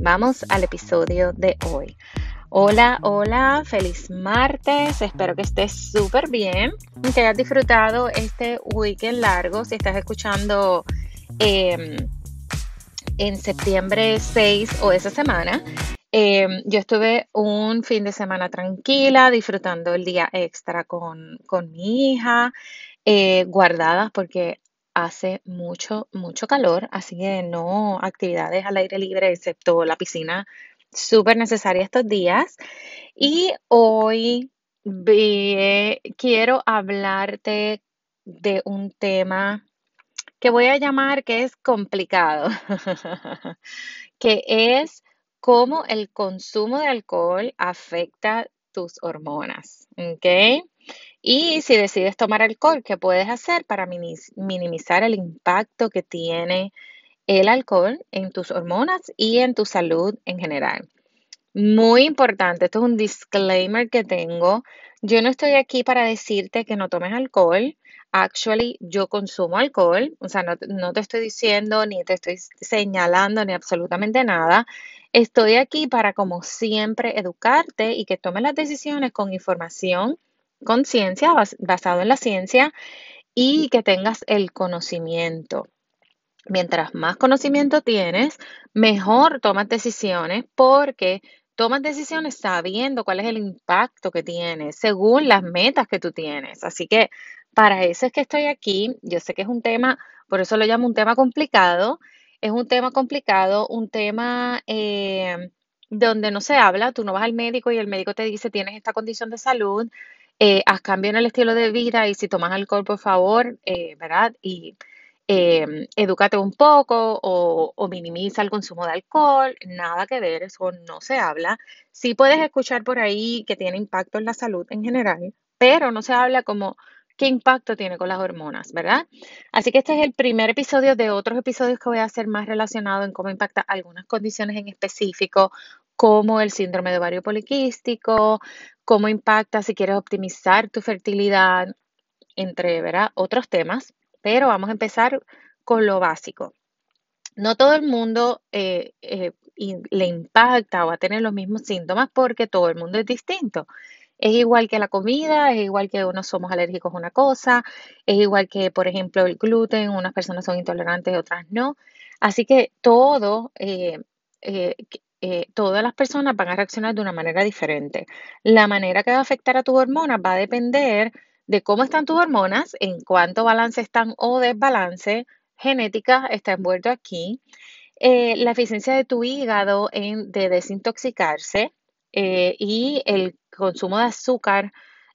Vamos al episodio de hoy. Hola, hola, feliz martes. Espero que estés súper bien, que hayas disfrutado este weekend largo. Si estás escuchando em, en septiembre 6 o esa semana, em, yo estuve un fin de semana tranquila, disfrutando el día extra con, mi hija, eh, guardada porque hace mucho, mucho calor, así que no actividades al aire libre excepto la piscina súper necesaria estos días. Y hoy quiero hablarte de un tema que voy a llamar que es complicado, que es cómo el consumo de alcohol afecta tus hormonas, ¿ok? Y si decides tomar alcohol, ¿qué puedes hacer para minimizar el impacto que tiene el alcohol en tus hormonas y en tu salud en general. Muy importante, esto es un disclaimer que tengo. Yo no estoy aquí para decirte que no tomes alcohol. Actually, yo consumo alcohol, o sea, no, te estoy diciendo ni te estoy señalando ni absolutamente nada. Estoy aquí para, como siempre, educarte y que tomes las decisiones con información, con ciencia, basado en la ciencia y que tengas el conocimiento. Mientras más conocimiento tienes, mejor tomas decisiones porque tomas decisiones sabiendo cuál es el impacto que tienes según las metas que tú tienes. Así que para eso es que estoy aquí. Yo sé que es un tema, por eso lo llamo un tema complicado. Es un tema complicado, un tema eh, donde no se habla. Tú no vas al médico y el médico te dice tienes esta condición de salud, eh, haz cambio en el estilo de vida y si tomas alcohol, por favor, eh, ¿verdad? Y eh, edúcate un poco o, minimiza el consumo de alcohol, nada que ver, eso no se habla. Sí puedes escuchar por ahí que tiene impacto en la salud en general, pero no se habla como qué impacto tiene con las hormonas, ¿verdad? Así que este es el primer episodio de otros episodios que voy a hacer más relacionado en cómo impacta algunas condiciones en específico, como el síndrome de ovario poliquístico, cómo impacta si quieres optimizar tu fertilidad, entre ¿verdad? otros temas pero vamos a empezar con lo básico. No todo el mundo eh, eh, le impacta o va a tener los mismos síntomas porque todo el mundo es distinto. Es igual que la comida, es igual que unos somos alérgicos a una cosa, es igual que, por ejemplo, el gluten, unas personas son intolerantes, otras no. Así que todo, eh, todas las personas van a reaccionar de una manera diferente. La manera que va a afectar a tus hormonas va a depender de cómo están tus hormonas, en cuánto balance están o desbalance, genética está envuelto aquí, eh, la eficiencia de tu hígado en, de desintoxicarse eh, y el consumo de azúcar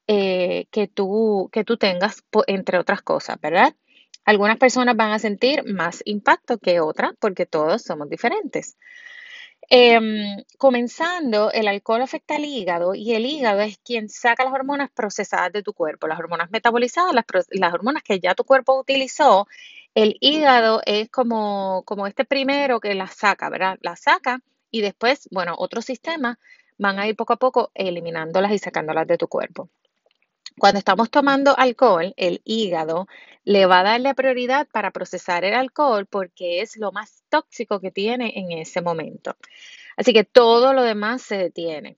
eh, que, tú, que tú tengas, entre otras cosas, ¿verdad? Algunas personas van a sentir más impacto que otras porque todos somos diferentes. Em, comenzando, el alcohol afecta al hígado y el hígado es quien saca las hormonas procesadas de tu cuerpo, las hormonas metabolizadas, las, hormonas que ya tu cuerpo utilizó. El hígado es como, como este primero que las saca, ¿verdad? Las saca y después, bueno, otros sistemas van a ir poco a poco eliminándolas y sacándolas de tu cuerpo. Cuando estamos tomando alcohol, el hígado le va a dar la prioridad para procesar el alcohol porque es lo más tóxico que tiene en ese momento. Así que todo lo demás se detiene.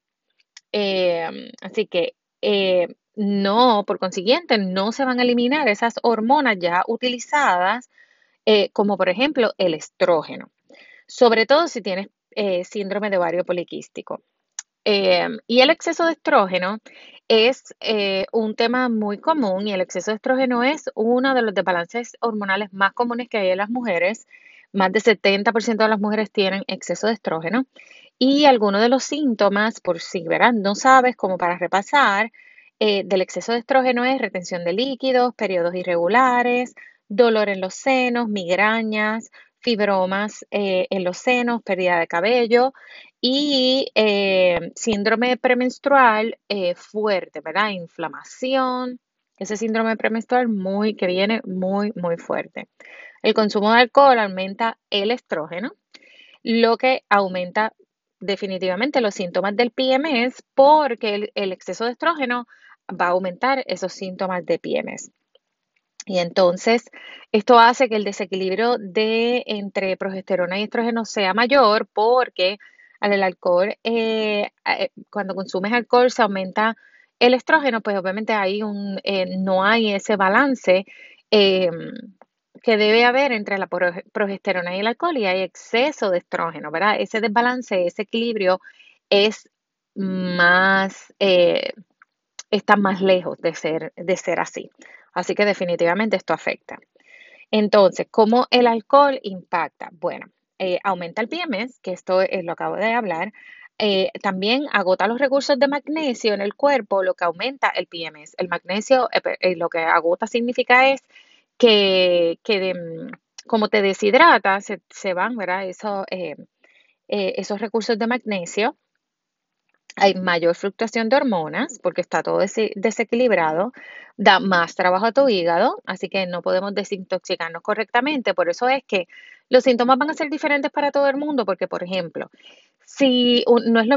Em, así que eh, no, por consiguiente, no se van a eliminar esas hormonas ya utilizadas, eh, como por ejemplo el estrógeno, sobre todo si tienes eh, síndrome de ovario poliquístico. Em, y el exceso de estrógeno es eh, un tema muy común y el exceso de estrógeno es uno de los desbalances hormonales más comunes que hay en las mujeres. Más del 70% de las mujeres tienen exceso de estrógeno. Y algunos de los síntomas, por si verán, no sabes, como para repasar, eh, del exceso de estrógeno es retención de líquidos, periodos irregulares, dolor en los senos, migrañas, fibromas eh, en los senos, pérdida de cabello y eh, síndrome premenstrual fuerte, ¿verdad? Inflamación. Ese síndrome premenstrual muy, que viene muy, muy fuerte. El consumo de alcohol aumenta el estrógeno, lo que aumenta definitivamente los síntomas del PMS porque el, exceso de estrógeno va a aumentar esos síntomas de PMS. Y entonces, esto hace que el desequilibrio de entre progesterona y estrógeno sea mayor porque al alcohol, eh, eh, cuando consumes alcohol se aumenta el estrógeno, pues obviamente eh, no hay ese balance que debe haber entre la progesterona y el alcohol y hay exceso de estrógeno, ¿verdad? Ese desbalance, ese equilibrio es más, está más lejos de ser, de ser así. Así que definitivamente esto afecta. Entonces, ¿cómo el alcohol impacta? Bueno, eh, aumenta el PMS, que esto es lo acabo de hablar. Eh, también agota los recursos de magnesio en el cuerpo, lo que aumenta el PMS. El magnesio, lo que agota significa es que, mm, como te deshidrata, se, van, ¿verdad? Eso, eh, eh, esos recursos de magnesio. Hay mayor fluctuación de hormonas porque está todo desequilibrado, da más trabajo a tu hígado, así que no podemos desintoxicarnos correctamente. Por eso es que los síntomas van a ser diferentes para todo el mundo, porque, por ejemplo, si no es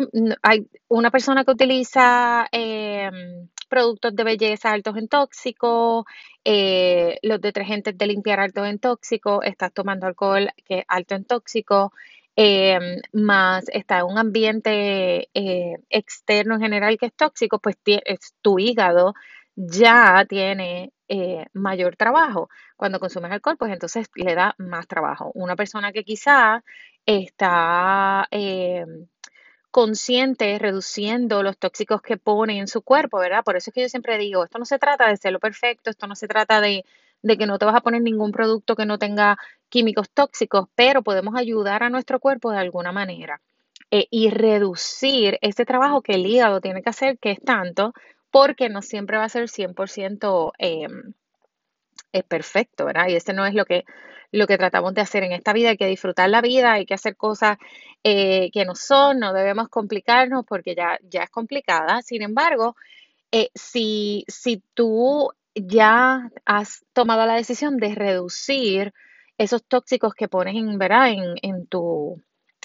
hay una persona que utiliza em, productos de belleza altos en tóxicos, eh, los detergentes de limpiar altos en tóxicos, estás tomando alcohol que es alto en tóxico, em, más está en un ambiente eh, externo en general que es tóxico, pues tu hígado ya tiene eh, mayor trabajo. Cuando consumes alcohol, pues entonces le da más trabajo. Una persona que quizá está consciente reduciendo los tóxicos que pone en su cuerpo, ¿verdad? Por eso es que yo siempre digo, esto no se trata de ser lo perfecto, esto no se trata de, que no te vas a poner ningún producto que no tenga químicos tóxicos, pero podemos ayudar a nuestro cuerpo de alguna manera eh, y reducir ese trabajo que el hígado tiene que hacer, que es tanto, porque no siempre va a ser 100% eh, es perfecto, ¿verdad? Y ese no es lo que lo que tratamos de hacer en esta vida. Hay que disfrutar la vida, hay que hacer cosas eh, que no son, no debemos complicarnos porque ya, ya es complicada. Sin embargo, eh, si, si tú ya has tomado la decisión de reducir esos tóxicos que pones en, ¿verdad? En, en, tu,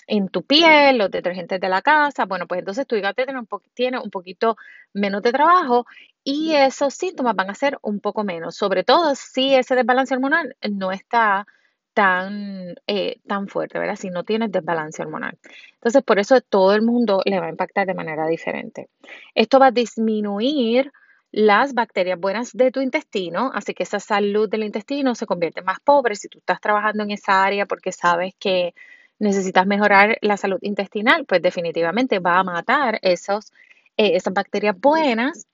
en tu piel, los detergentes de la casa, bueno, pues entonces tu hígado tiene un, tiene un poquito menos de trabajo y esos síntomas van a ser un poco menos, sobre todo si ese desbalance hormonal no está tan, eh, tan fuerte, ¿verdad? Si no tienes desbalance hormonal. Entonces, por eso todo el mundo le va a impactar de manera diferente. Esto va a disminuir las bacterias buenas de tu intestino, así que esa salud del intestino se convierte más pobre si tú estás trabajando en esa área porque sabes que necesitas mejorar la salud intestinal, pues definitivamente va a matar esos, eh, esas bacterias buenas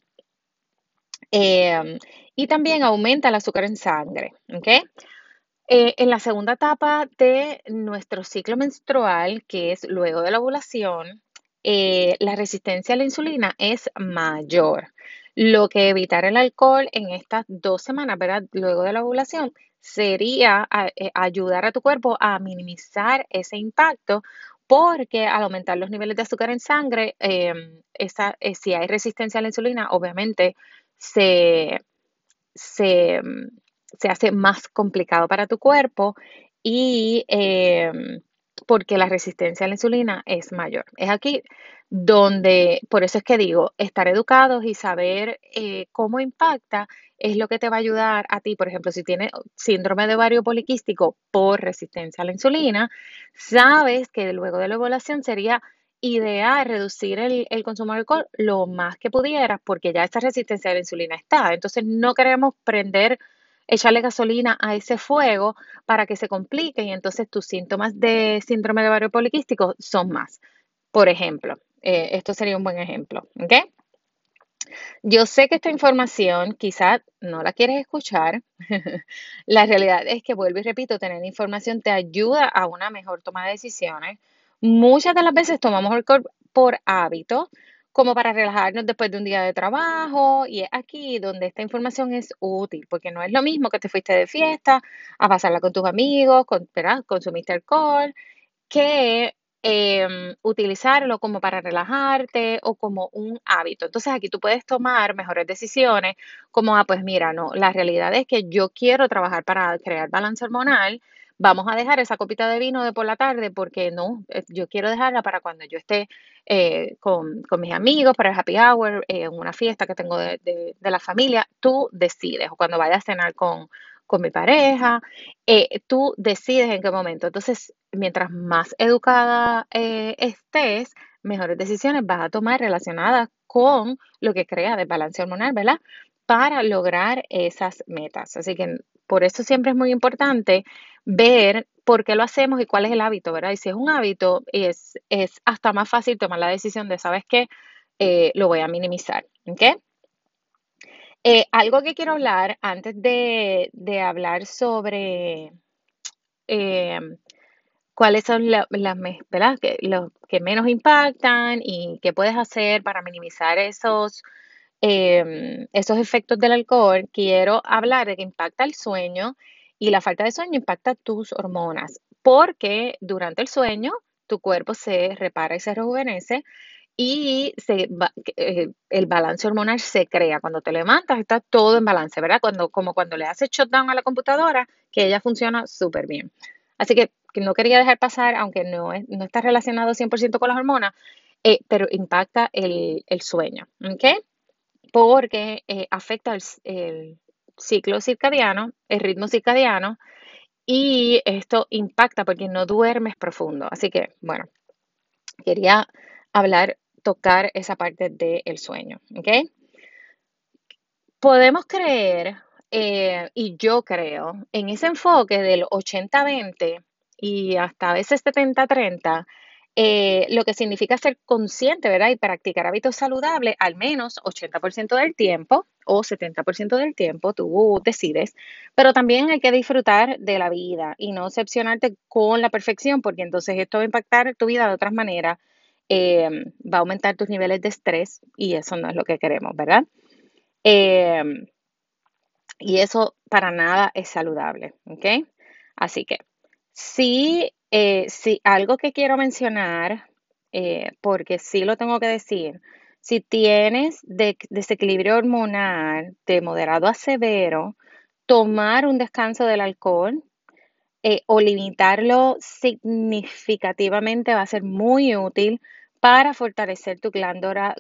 Em, y también aumenta el azúcar en sangre. Eh, en la segunda etapa de nuestro ciclo menstrual, que es luego de la ovulación, eh, la resistencia a la insulina es mayor. Lo que evitar el alcohol en estas dos semanas, ¿verdad? Luego de la ovulación, sería eh, ayudar a tu cuerpo a minimizar ese impacto porque al aumentar los niveles de azúcar en sangre, em, si hay resistencia a la insulina, obviamente se, se, hace más complicado para tu cuerpo y em, porque la resistencia a la insulina es mayor. Es aquí donde, por eso es que digo, estar educados y saber eh, cómo impacta es lo que te va a ayudar a ti. Por ejemplo, si tienes síndrome de ovario poliquístico por resistencia a la insulina, sabes que luego de la ovulación sería ideal reducir el, consumo de alcohol lo más que pudieras porque ya esta resistencia a la insulina está. Entonces no queremos prender, echarle gasolina a ese fuego para que se complique y entonces tus síntomas de síndrome de ovario poliquístico son más. Por ejemplo, eh, esto sería un buen ejemplo. ¿ok? Yo sé que esta información quizás no la quieres escuchar. la realidad es que, vuelvo y repito, tener información te ayuda a una mejor toma de decisiones Muchas de las veces tomamos alcohol por hábito, como para relajarnos después de un día de trabajo y es aquí donde esta información es útil, porque no es lo mismo que te fuiste de fiesta a pasarla con tus amigos, con, ¿verdad? consumiste alcohol, que em, utilizarlo como para relajarte o como un hábito. Entonces aquí tú puedes tomar mejores decisiones como, ah, pues mira, no, la realidad es que yo quiero trabajar para crear balance hormonal vamos a dejar esa copita de vino de por la tarde porque no, eh, yo quiero dejarla para cuando yo esté eh, con, mis amigos, para el happy hour, eh, en una fiesta que tengo de, la familia, tú decides, o cuando vayas a cenar con, mi pareja, tú decides en qué momento. Entonces, mientras más educada estés, mejores decisiones vas a tomar relacionadas con lo que crea de balance hormonal, ¿verdad? Para lograr esas metas. Así que por eso siempre es muy importante ver por qué lo hacemos y cuál es el hábito, ¿verdad? Y si es un hábito, es, es hasta más fácil tomar la decisión de, ¿sabes qué? Eh, lo voy a minimizar, ¿ok? Eh, algo que quiero hablar antes de, hablar sobre eh, cuáles son las, ¿verdad? Que, que menos impactan y qué puedes hacer para minimizar esos, esos efectos del alcohol, quiero hablar de que impacta el sueño y la falta de sueño impacta tus hormonas, porque durante el sueño tu cuerpo se repara y se rejuvenece y eh, el balance hormonal se crea. Cuando te levantas está todo en balance, ¿verdad? Cuando, como cuando le haces shutdown a la computadora, que ella funciona súper bien. Así que, no quería dejar pasar, aunque no, no está relacionado 100% con las hormonas, eh, pero impacta el, sueño, ¿ok? Porque eh, afecta el, ciclo circadiano, el ritmo circadiano, y esto impacta porque no duermes profundo. Así que, bueno, quería hablar, tocar esa parte del sueño, ¿ok? Podemos creer, eh, y yo creo, en ese enfoque del 80-20 y hasta a veces 70-30, eh, lo que significa ser consciente, ¿verdad? Y practicar hábitos saludables al menos 80% del tiempo o 70% del tiempo, tú decides, pero también hay que disfrutar de la vida y no obsesionarte con la perfección, porque entonces esto va a impactar tu vida de otras maneras, em, va a aumentar tus niveles de estrés y eso no es lo que queremos, ¿verdad? Em, y eso para nada es saludable, ¿ok? Así que sí eh, sí, algo que quiero mencionar, eh, porque sí lo tengo que decir, si tienes desequilibrio hormonal de moderado a severo, tomar un descanso del alcohol eh, o limitarlo significativamente va a ser muy útil para fortalecer tu glándula,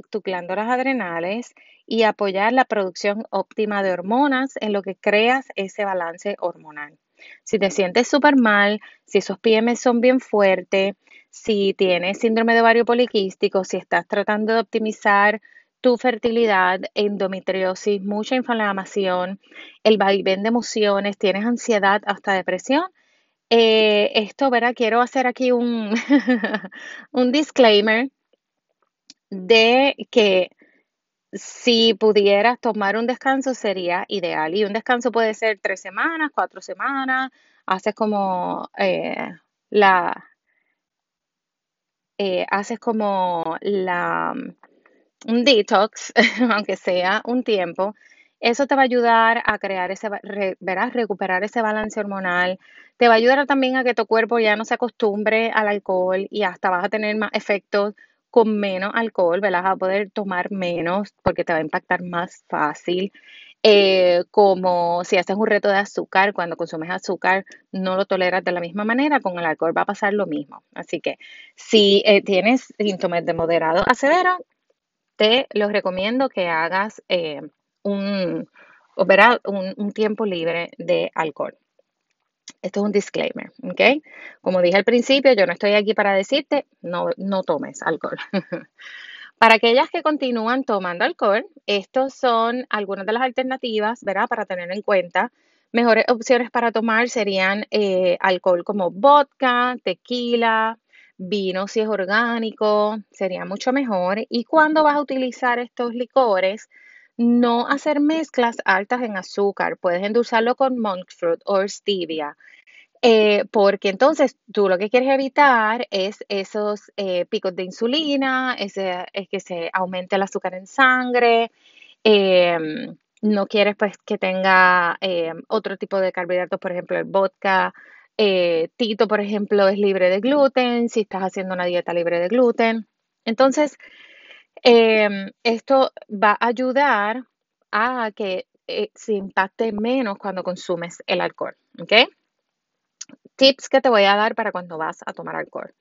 adrenales y apoyar la producción óptima de hormonas en lo que creas ese balance hormonal. Si te sientes súper mal, si esos PM son bien fuertes, si tienes síndrome de ovario poliquístico, si estás tratando de optimizar tu fertilidad, endometriosis, mucha inflamación, el vaivén de emociones, tienes ansiedad, hasta depresión. Eh, esto, ¿verdad? Quiero hacer aquí un, un disclaimer de que si pudieras tomar un descanso sería ideal. Y un descanso puede ser tres semanas, cuatro semanas. Haces como eh, la. Eh, haces como la. un detox, aunque sea un tiempo. Eso te va a ayudar a crear ese, verás, recuperar ese balance hormonal. Te va a ayudar también a que tu cuerpo ya no se acostumbre al alcohol y hasta vas a tener más efectos con menos alcohol, ¿verdad? Vas a poder tomar menos porque te va a impactar más fácil. Eh, como si haces un reto de azúcar, cuando consumes azúcar no lo toleras de la misma manera, con el alcohol va a pasar lo mismo. Así que si eh, tienes síntomas de moderado a severo, te los recomiendo que hagas eh, un, un, un tiempo libre de alcohol. Esto es un disclaimer, ¿ok? Como dije al principio, yo no estoy aquí para decirte no, no tomes alcohol. para aquellas que continúan tomando alcohol, estas son algunas de las alternativas, ¿verdad? Para tener en cuenta. Mejores opciones para tomar serían eh, alcohol como vodka, tequila, vino si es orgánico, sería mucho mejor. Y cuando vas a utilizar estos licores, no hacer mezclas altas en azúcar. Puedes endulzarlo con monk fruit o stevia. Eh, porque entonces tú lo que quieres evitar es esos eh, picos de insulina, es que se aumente el azúcar en sangre, em, no quieres pues que tenga em, otro tipo de carbohidratos, por ejemplo el vodka, eh, Tito, por ejemplo, es libre de gluten, si estás haciendo una dieta libre de gluten. Entonces, em, esto va a ayudar a que se impacte menos cuando consumes el alcohol, ¿ok? Tips que te voy a dar para cuando vas a tomar alcohol.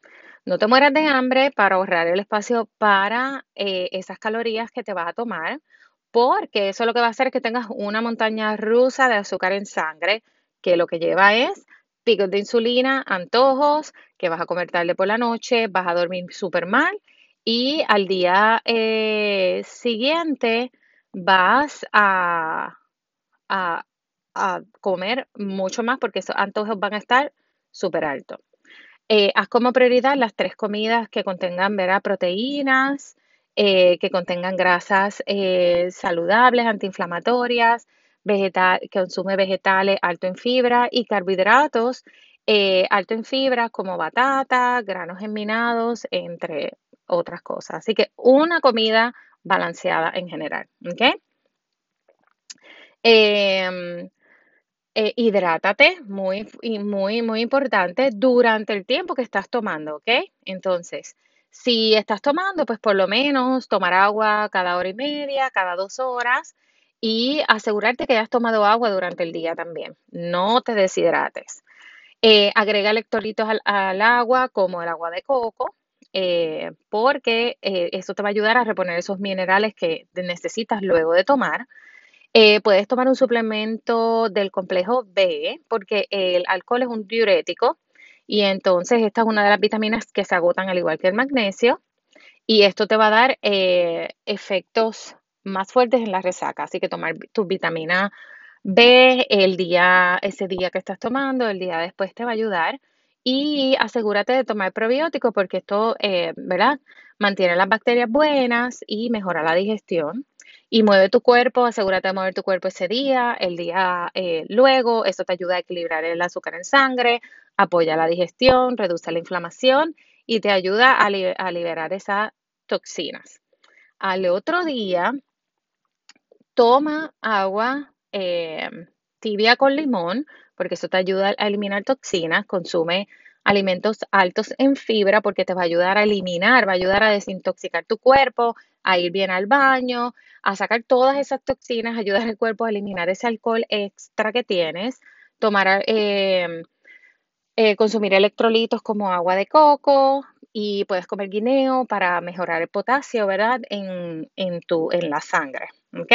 No te mueras de hambre para ahorrar el espacio para eh, esas calorías que te vas a tomar, porque eso lo que va a hacer es que tengas una montaña rusa de azúcar en sangre, que lo que lleva es picos de insulina, antojos, que vas a comer tarde por la noche, vas a dormir súper mal y al día eh, siguiente vas a, a, comer mucho más porque esos antojos van a estar súper alto. Eh, haz como prioridad las tres comidas que contengan ¿verdad? proteínas, eh, que contengan grasas eh, saludables, antiinflamatorias, vegetal, que consume vegetales alto en fibra y carbohidratos alto en fibra como batata, granos enminados, entre otras cosas. Así que una comida balanceada en general. ¿ok? Em, eh, hidrátate, muy, muy, muy importante, durante el tiempo que estás tomando, ¿ok? Entonces, si estás tomando, pues por lo menos tomar agua cada hora y media, cada dos horas y asegurarte que hayas tomado agua durante el día también. No te deshidrates. Eh, agrega electrolitos al, agua, como el agua de coco, eh, porque eso te va a ayudar a reponer esos minerales que necesitas luego de tomar. Eh, puedes tomar un suplemento del complejo B porque el alcohol es un diurético y entonces esta es una de las vitaminas que se agotan al igual que el magnesio y esto te va a dar eh, efectos más fuertes en la resaca. Así que tomar tu vitamina B el día, ese día que estás tomando, el día después te va a ayudar y asegúrate de tomar probiótico porque esto, eh, ¿verdad? Mantiene las bacterias buenas y mejora la digestión y mueve tu cuerpo, asegúrate de mover tu cuerpo ese día, el día eh, luego, eso te ayuda a equilibrar el azúcar en sangre, apoya la digestión, reduce la inflamación y te ayuda a, liberar esas toxinas. Al otro día, toma agua eh, tibia con limón, porque eso te ayuda a eliminar toxinas, consume alimentos altos en fibra porque te va a ayudar a eliminar, va a ayudar a desintoxicar tu cuerpo, a ir bien al baño, a sacar todas esas toxinas, ayudar al cuerpo a eliminar ese alcohol extra que tienes, tomar, eh, eh, consumir electrolitos como agua de coco y puedes comer guineo para mejorar el potasio, ¿verdad? En, en, tu, en la sangre, ¿ok?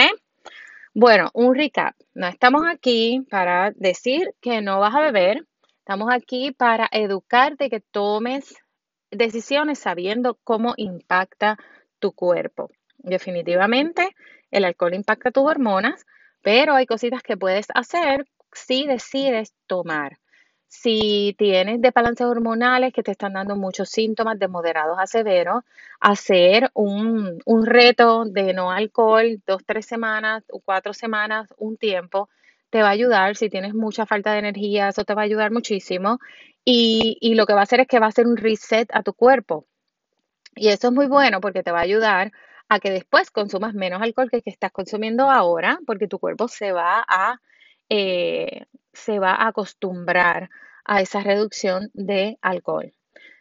Bueno, un recap. No estamos aquí para decir que no vas a beber, estamos aquí para educarte que tomes decisiones sabiendo cómo impacta tu cuerpo. Definitivamente, el alcohol impacta tus hormonas, pero hay cositas que puedes hacer si decides tomar. Si tienes desbalances hormonales que te están dando muchos síntomas de moderados a severos, hacer un, un reto de no alcohol dos, tres semanas o cuatro semanas, un tiempo, te va a ayudar. Si tienes mucha falta de energía, eso te va a ayudar muchísimo. Y, y lo que va a hacer es que va a hacer un reset a tu cuerpo. Y eso es muy bueno porque te va a ayudar a que después consumas menos alcohol que el que estás consumiendo ahora, porque tu cuerpo se va a, eh, se va a acostumbrar a esa reducción de alcohol.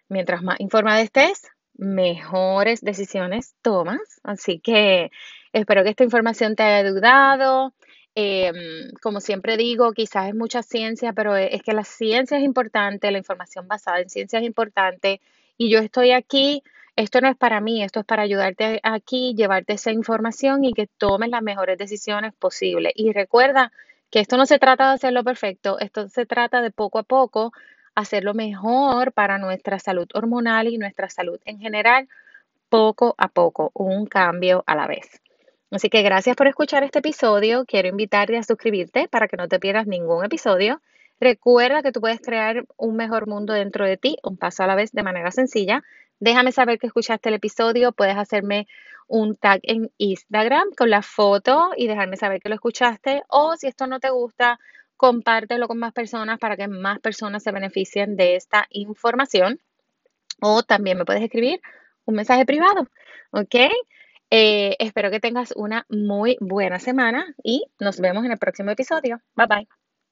Mientras más informada estés, mejores decisiones tomas. Así que espero que esta información te haya ayudado. Em, como siempre digo, quizás es mucha ciencia, pero es que la ciencia es importante, la información basada en ciencia es importante y yo estoy aquí esto no es para mí, esto es para ayudarte aquí, llevarte esa información y que tomes las mejores decisiones posibles. Y recuerda que esto no se trata de hacerlo perfecto, esto se trata de poco a poco hacerlo mejor para nuestra salud hormonal y nuestra salud en general, poco a poco, un cambio a la vez. Así que gracias por escuchar este episodio. Quiero invitarte a suscribirte para que no te pierdas ningún episodio. Recuerda que tú puedes crear un mejor mundo dentro de ti, un paso a la vez de manera sencilla. Déjame saber que escuchaste el episodio. Puedes hacerme un tag en Instagram con la foto y dejarme saber que lo escuchaste. O si esto no te gusta, compártelo con más personas para que más personas se beneficien de esta información. O también me puedes escribir un mensaje privado, ¿ok? Eh, espero que tengas una muy buena semana y nos vemos en el próximo episodio. Bye bye.